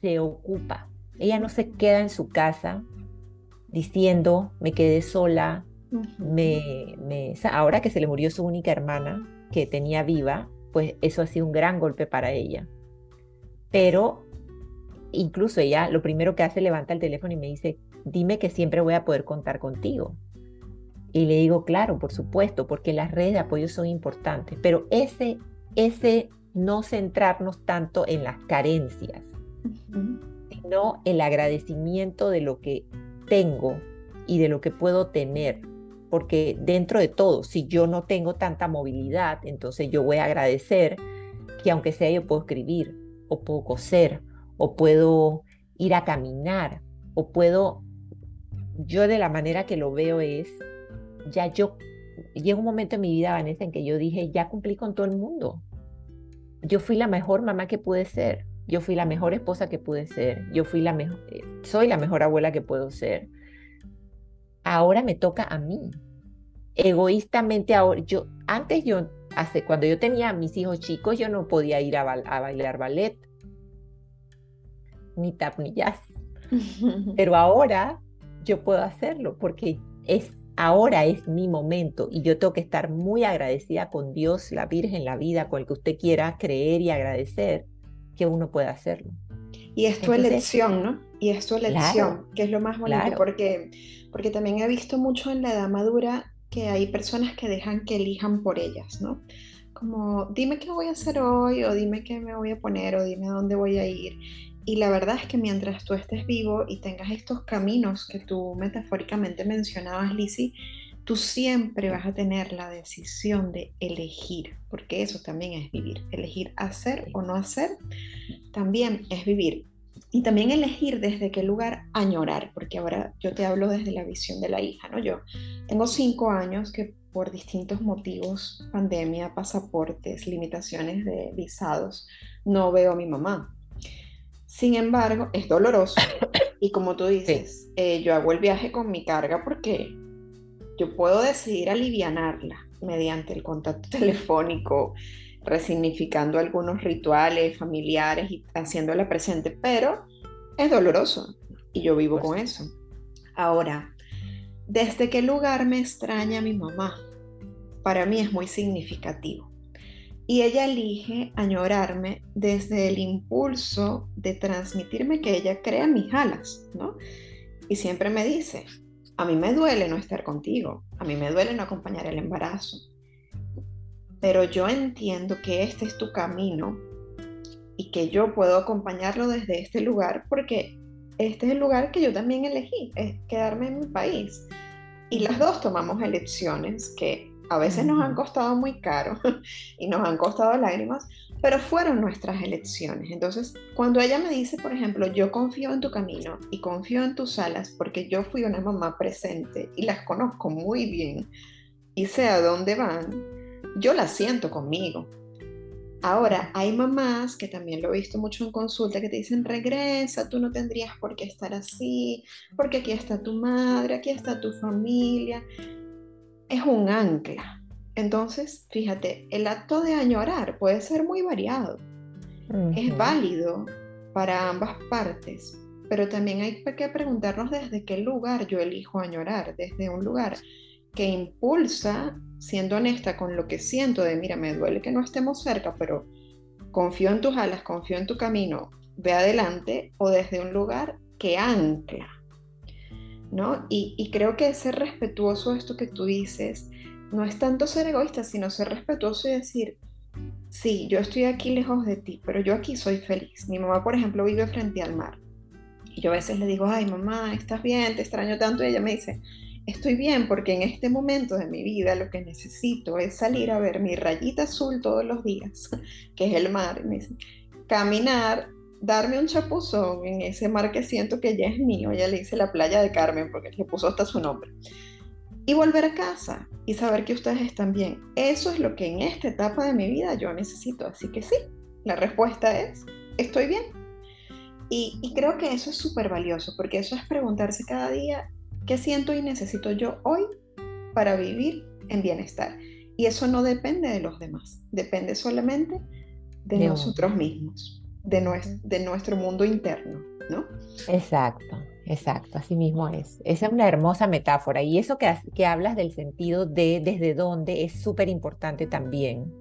se ocupa. Ella no se queda en su casa diciendo, me quedé sola, me, me, ahora que se le murió su única hermana que tenía viva, pues eso ha sido un gran golpe para ella. Pero incluso ella lo primero que hace levanta el teléfono y me dice, dime que siempre voy a poder contar contigo. Y le digo, claro, por supuesto, porque las redes de apoyo son importantes, pero ese, ese no centrarnos tanto en las carencias, sino el agradecimiento de lo que tengo y de lo que puedo tener. Porque dentro de todo, si yo no tengo tanta movilidad, entonces yo voy a agradecer que aunque sea yo puedo escribir, o puedo coser, o puedo ir a caminar, o puedo, yo de la manera que lo veo es ya yo, llegó un momento en mi vida, Vanessa, en que yo dije, ya cumplí con todo el mundo. Yo fui la mejor mamá que pude ser. Yo fui la mejor esposa que pude ser. Yo fui la mejor, eh, soy la mejor abuela que puedo ser. Ahora me toca a mí. Egoístamente ahora, yo, antes yo, hace, cuando yo tenía a mis hijos chicos, yo no podía ir a, a bailar ballet, ni tap, ni jazz. Pero ahora yo puedo hacerlo porque es ahora es mi momento y yo tengo que estar muy agradecida con Dios, la Virgen, la vida, con el que usted quiera creer y agradecer, que uno pueda hacerlo. Y es tu elección, ¿no? Y es tu elección, que es lo más bonito, porque, porque también he visto mucho en la edad madura que hay personas que dejan que elijan por ellas, ¿no? Como, dime qué voy a hacer hoy, o dime qué me voy a poner, o dime dónde voy a ir. Y la verdad es que mientras tú estés vivo y tengas estos caminos que tú metafóricamente mencionabas, Lizzie, tú siempre vas a tener la decisión de elegir, porque eso también es vivir. Elegir hacer o no hacer también es vivir. Y también elegir desde qué lugar añorar, porque ahora yo te hablo desde la visión de la hija, ¿no? Yo tengo cinco años que por distintos motivos, pandemia, pasaportes, limitaciones de visados, no veo a mi mamá. Sin embargo, es doloroso. Y como tú dices, eh, yo hago el viaje con mi carga porque yo puedo decidir alivianarla mediante el contacto telefónico, resignificando algunos rituales familiares y haciéndola presente, pero es doloroso y yo vivo con pues eso. Ahora, ¿desde qué lugar me extraña mi mamá? Para mí es muy significativo. Y ella elige añorarme desde el impulso de transmitirme que ella crea mis alas, ¿no? Y siempre me dice, a mí me duele no estar contigo, a mí me duele no acompañar el embarazo, pero yo entiendo que este es tu camino y que yo puedo acompañarlo desde este lugar porque este es el lugar que yo también elegí, es quedarme en mi país. Y las dos tomamos elecciones que a veces nos han costado muy caro y nos han costado lágrimas, pero fueron nuestras elecciones. Entonces, cuando ella me dice, por ejemplo, yo confío en tu camino y confío en tus alas porque yo fui una mamá presente y las conozco muy bien y sé a dónde van, yo la siento conmigo. Ahora, hay mamás que también lo he visto mucho en consulta que te dicen, regresa, tú no tendrías por qué estar así, porque aquí está tu madre, aquí está tu familia es un ancla. Entonces, fíjate, el acto de añorar puede ser muy variado. Es válido para ambas partes, pero también hay que preguntarnos desde qué lugar yo elijo añorar, desde un lugar que impulsa, siendo honesta con lo que siento de, mira, me duele que no estemos cerca, pero confío en tus alas, confío en tu camino, ve adelante, o desde un lugar que ancla, ¿no? Y, creo que ser respetuoso esto que tú dices no es tanto ser egoísta, sino ser respetuoso y decir, sí, yo estoy aquí lejos de ti, pero yo aquí soy feliz. Mi mamá, por ejemplo, vive frente al mar. Y yo a veces le digo, ay, mamá, ¿estás bien? Te extraño tanto. Y ella me dice, estoy bien porque en este momento de mi vida lo que necesito es salir a ver mi rayita azul todos los días, que es el mar. Caminar darme un chapuzón en ese mar que siento que ya es mío, ya le hice la playa de Carmen porque le puso hasta su nombre, y volver a casa y saber que ustedes están bien. Eso es lo que en esta etapa de mi vida yo necesito, así que sí, la respuesta es, estoy bien. Y, y creo que eso es súper valioso, porque eso es preguntarse cada día, ¿qué siento y necesito yo hoy para vivir en bienestar? Y eso no depende de los demás, depende solamente de, nosotros mismos de, de nuestro mundo interno, ¿no? Exacto, exacto, así mismo es. Esa es una hermosa metáfora y eso que, que hablas del sentido de desde dónde es súper importante también,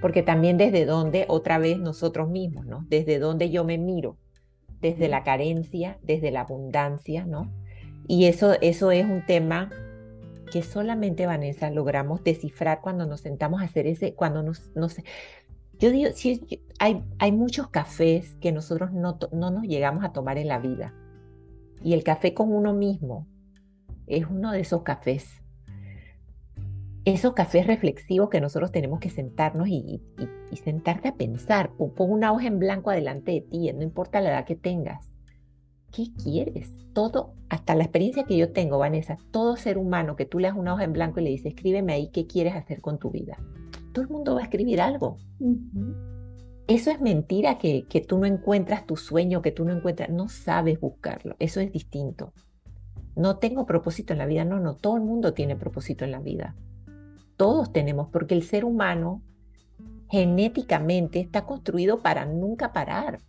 porque también desde dónde, otra vez nosotros mismos, ¿no? Desde dónde yo me miro, desde la carencia, desde la abundancia, ¿no? Y eso, eso es un tema que solamente, Vanessa, logramos descifrar cuando nos sentamos a hacer ese, cuando nos, nos yo digo, hay, hay muchos cafés que nosotros no, no nos llegamos a tomar en la vida. Y el café con uno mismo es uno de esos cafés. Esos cafés reflexivos que nosotros tenemos que sentarnos y, y, sentarte a pensar. Pon, una hoja en blanco adelante de ti, no importa la edad que tengas. ¿Qué quieres? Todo, hasta la experiencia que yo tengo, Vanessa, todo ser humano que tú le das una hoja en blanco y le dices, escríbeme ahí qué quieres hacer con tu vida todo el mundo va a escribir algo. Eso es mentira que, que tú no encuentras tu sueño, que tú no encuentras, no sabes buscarlo. Eso es distinto. No tengo propósito en la vida, no, no, todo el mundo tiene propósito en la vida. Todos tenemos, porque el ser humano genéticamente está construido para nunca parar.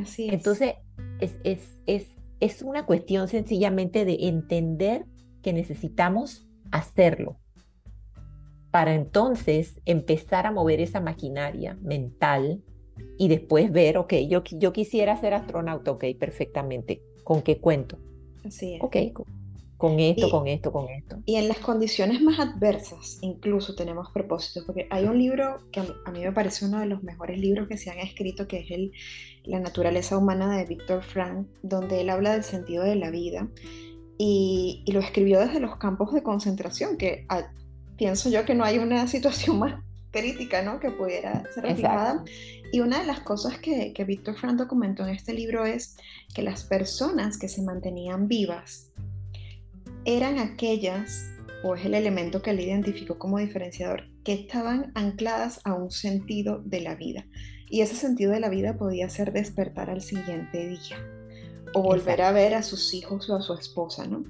Así es. Entonces, es, es, es, es una cuestión sencillamente de entender que necesitamos hacerlo para entonces empezar a mover esa maquinaria mental y después ver, ok, yo, yo quisiera ser astronauta, ok, perfectamente, ¿con qué cuento? Así es. Ok, con esto, con esto, con esto. Y en las condiciones más adversas, incluso tenemos propósitos, porque hay un libro que a mí, me parece uno de los mejores libros que se han escrito, que es el La naturaleza humana de Víctor Frank, donde él habla del sentido de la vida y, lo escribió desde los campos de concentración, que ah, pienso yo que no hay una situación más crítica ¿no? que pudiera ser reflejada. Y una de las cosas que, que Víctor Frank documentó en este libro es que las personas que se mantenían vivas eran aquellas, o es el elemento que él identificó como diferenciador, que estaban ancladas a un sentido de la vida. Y ese sentido de la vida podía ser despertar al siguiente día o volver a ver a sus hijos o a su esposa, ¿no?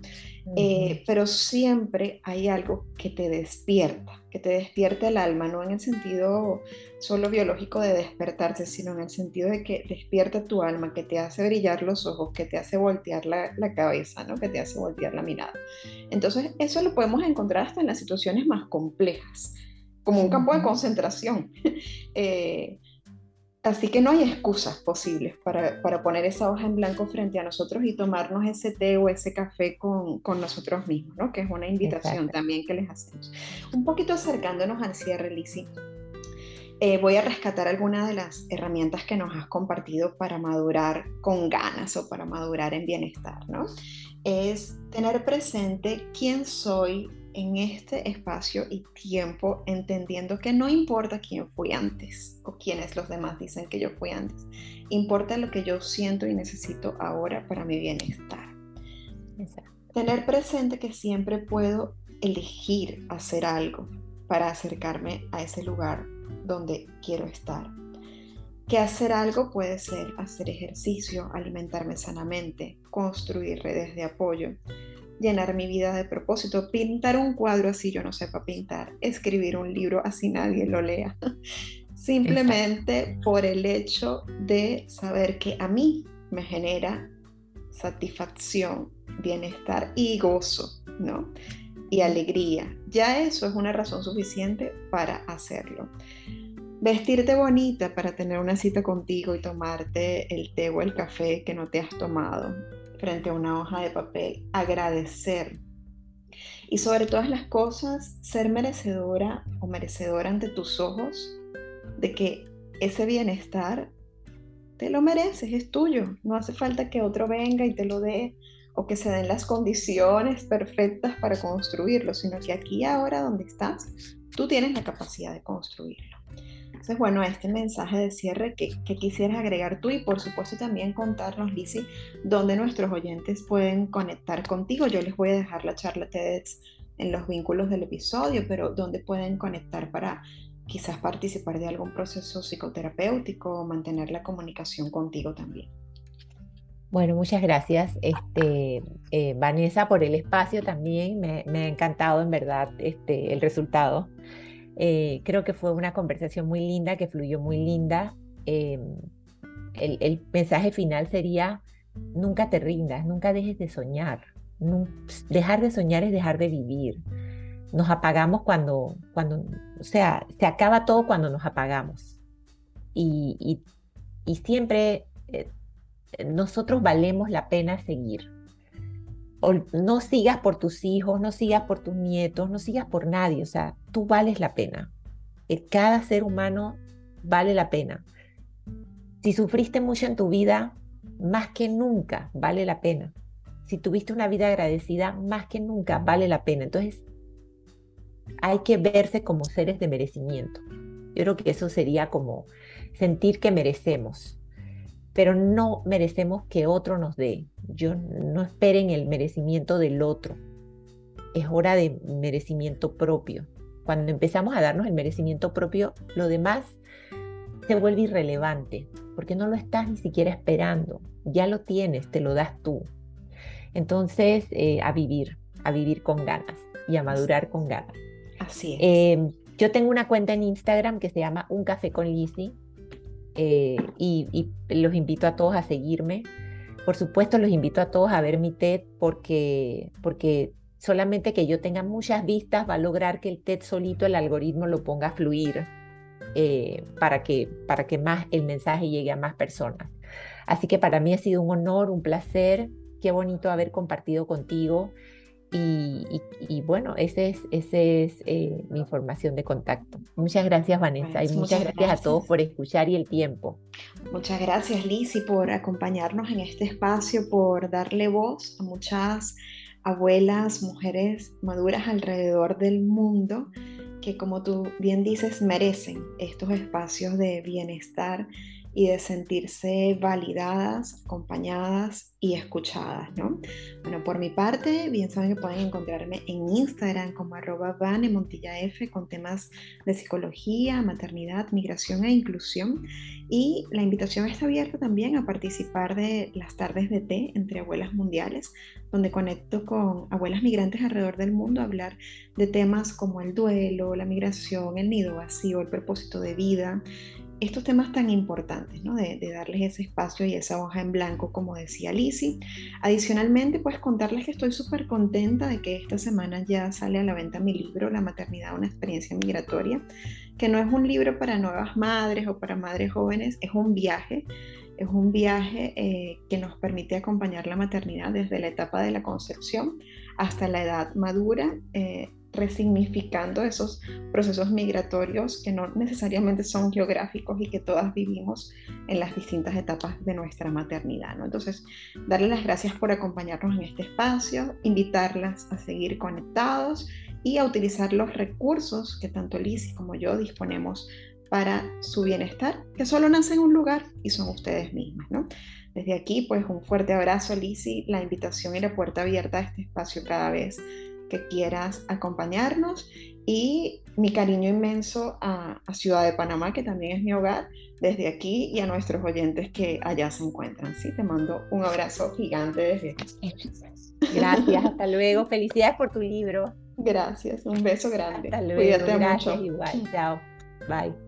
Eh, pero siempre hay algo que te despierta, que te despierta el alma, no en el sentido solo biológico de despertarse, sino en el sentido de que despierta tu alma, que te hace brillar los ojos, que te hace voltear la, cabeza, ¿no? que te hace voltear la mirada. Entonces, eso lo podemos encontrar hasta en las situaciones más complejas, como un campo de concentración. eh, Así que no hay excusas posibles para, poner esa hoja en blanco frente a nosotros y tomarnos ese té o ese café con, nosotros mismos, ¿no? que es una invitación también que les hacemos. Un poquito acercándonos al cierre, Lisi, eh, voy a rescatar algunas de las herramientas que nos has compartido para madurar con ganas o para madurar en bienestar. ¿no? Es tener presente quién soy en este espacio y tiempo entendiendo que no importa quién fui antes o quiénes los demás dicen que yo fui antes, importa lo que yo siento y necesito ahora para mi bienestar. Tener presente que siempre puedo elegir hacer algo para acercarme a ese lugar donde quiero estar. Que hacer algo puede ser hacer ejercicio, alimentarme sanamente, construir redes de apoyo, llenar mi vida de propósito, pintar un cuadro así yo no sepa pintar, escribir un libro así nadie lo lea. Simplemente por el hecho de saber que a mí me genera satisfacción, bienestar y gozo, ¿no? Y alegría. Ya eso es una razón suficiente para hacerlo. Vestirte bonita para tener una cita contigo y tomarte el té o el café que no te has tomado frente a una hoja de papel, agradecer. Y sobre todas las cosas, ser merecedora o merecedora ante tus ojos de que ese bienestar te lo mereces, es tuyo. No hace falta que otro venga y te lo dé o que se den las condiciones perfectas para construirlo, sino que aquí ahora donde estás, tú tienes la capacidad de construirlo. Entonces, bueno, este mensaje de cierre que, quisieras agregar tú y por supuesto también contarnos, Lizzy, dónde nuestros oyentes pueden conectar contigo. Yo les voy a dejar la charla TEDx en los vínculos del episodio, pero dónde pueden conectar para quizás participar de algún proceso psicoterapéutico o mantener la comunicación contigo también. Bueno, muchas gracias, este, eh, Vanessa, por el espacio también. Me, me, ha encantado, en verdad, este, el resultado. Eh, creo que fue una conversación muy linda, que fluyó muy linda. Em, el, mensaje final sería, nunca te rindas, nunca dejes de soñar. dejar de soñar es dejar de vivir. Nos apagamos cuando, cuando, o sea, se acaba todo cuando nos apagamos. Y, siempre eh, nosotros valemos la pena seguir no sigas por tus hijos, no sigas por tus nietos, no sigas por nadie, o sea, tú vales la pena. Eh, cada ser humano vale la pena. Si sufriste mucho en tu vida, más que nunca vale la pena. Si tuviste una vida agradecida, más que nunca vale la pena. Entonces, hay que verse como seres de merecimiento. Yo creo que eso sería como sentir que merecemos pero no merecemos que otro nos dé. Yo no esperen el merecimiento del otro. Es hora de merecimiento propio. Cuando empezamos a darnos el merecimiento propio, lo demás se vuelve irrelevante, porque no lo estás ni siquiera esperando. Ya lo tienes, te lo das tú. Entonces, eh, a vivir, a vivir con ganas y a madurar con ganas. Así es. Eh, yo tengo una cuenta en Instagram que se llama Un Café con Lizzie eh, y, los invito a todos a seguirme. Por supuesto, los invito a todos a ver mi TED porque, porque solamente que yo tenga muchas vistas va a lograr que el TED solito, el algoritmo, lo ponga a fluir. eh, para, que, para que más el mensaje llegue a más personas. Así que para mí ha sido un honor, un placer, qué bonito haber compartido contigo. Y, bueno, esa es, ese es eh, mi información de contacto. Muchas gracias, Vanessa, y muchas, gracias, a todos por escuchar y el tiempo. Muchas gracias, Lizy, por acompañarnos en este espacio, por darle voz a muchas abuelas, mujeres maduras alrededor del mundo que, como tú bien dices, merecen estos espacios de bienestar y de sentirse validadas, acompañadas y escuchadas, ¿no? Bueno, por mi parte, bien saben que pueden encontrarme en Instagram como arroba F con temas de psicología, maternidad, migración e inclusión. Y la invitación está abierta también a participar de las tardes de té entre abuelas mundiales, donde conecto con abuelas migrantes alrededor del mundo a hablar de temas como el duelo, la migración, el nido vacío, el propósito de vida, estos temas tan importantes, ¿no? de, darles ese espacio y esa hoja en blanco, como decía Lizzie. Adicionalmente, pues contarles que estoy súper contenta de que esta semana ya sale a la venta mi libro, La maternidad, una experiencia migratoria, que no es un libro para nuevas madres o para madres jóvenes, es un viaje. Es un viaje eh, que nos permite acompañar la maternidad desde la etapa de la concepción hasta la edad madura, eh, resignificando esos procesos migratorios que no necesariamente son geográficos y que todas vivimos en las distintas etapas de nuestra maternidad. ¿no? Entonces, darle las gracias por acompañarnos en este espacio, invitarlas a seguir conectados y a utilizar los recursos que tanto Liz como yo disponemos para su bienestar, que solo nace en un lugar y son ustedes mismas, ¿no? Desde aquí, pues un fuerte abrazo, Lizzy, la invitación y la puerta abierta a este espacio cada vez que quieras acompañarnos y mi cariño inmenso a, Ciudad de Panamá, que también es mi hogar, desde aquí y a nuestros oyentes que allá se encuentran. Sí, te mando un abrazo gigante desde aquí. Gracias, hasta luego. Felicidades por tu libro. Gracias, un beso grande. Hasta luego. Cuídate Gracias, mucho. igual. Chao. Bye.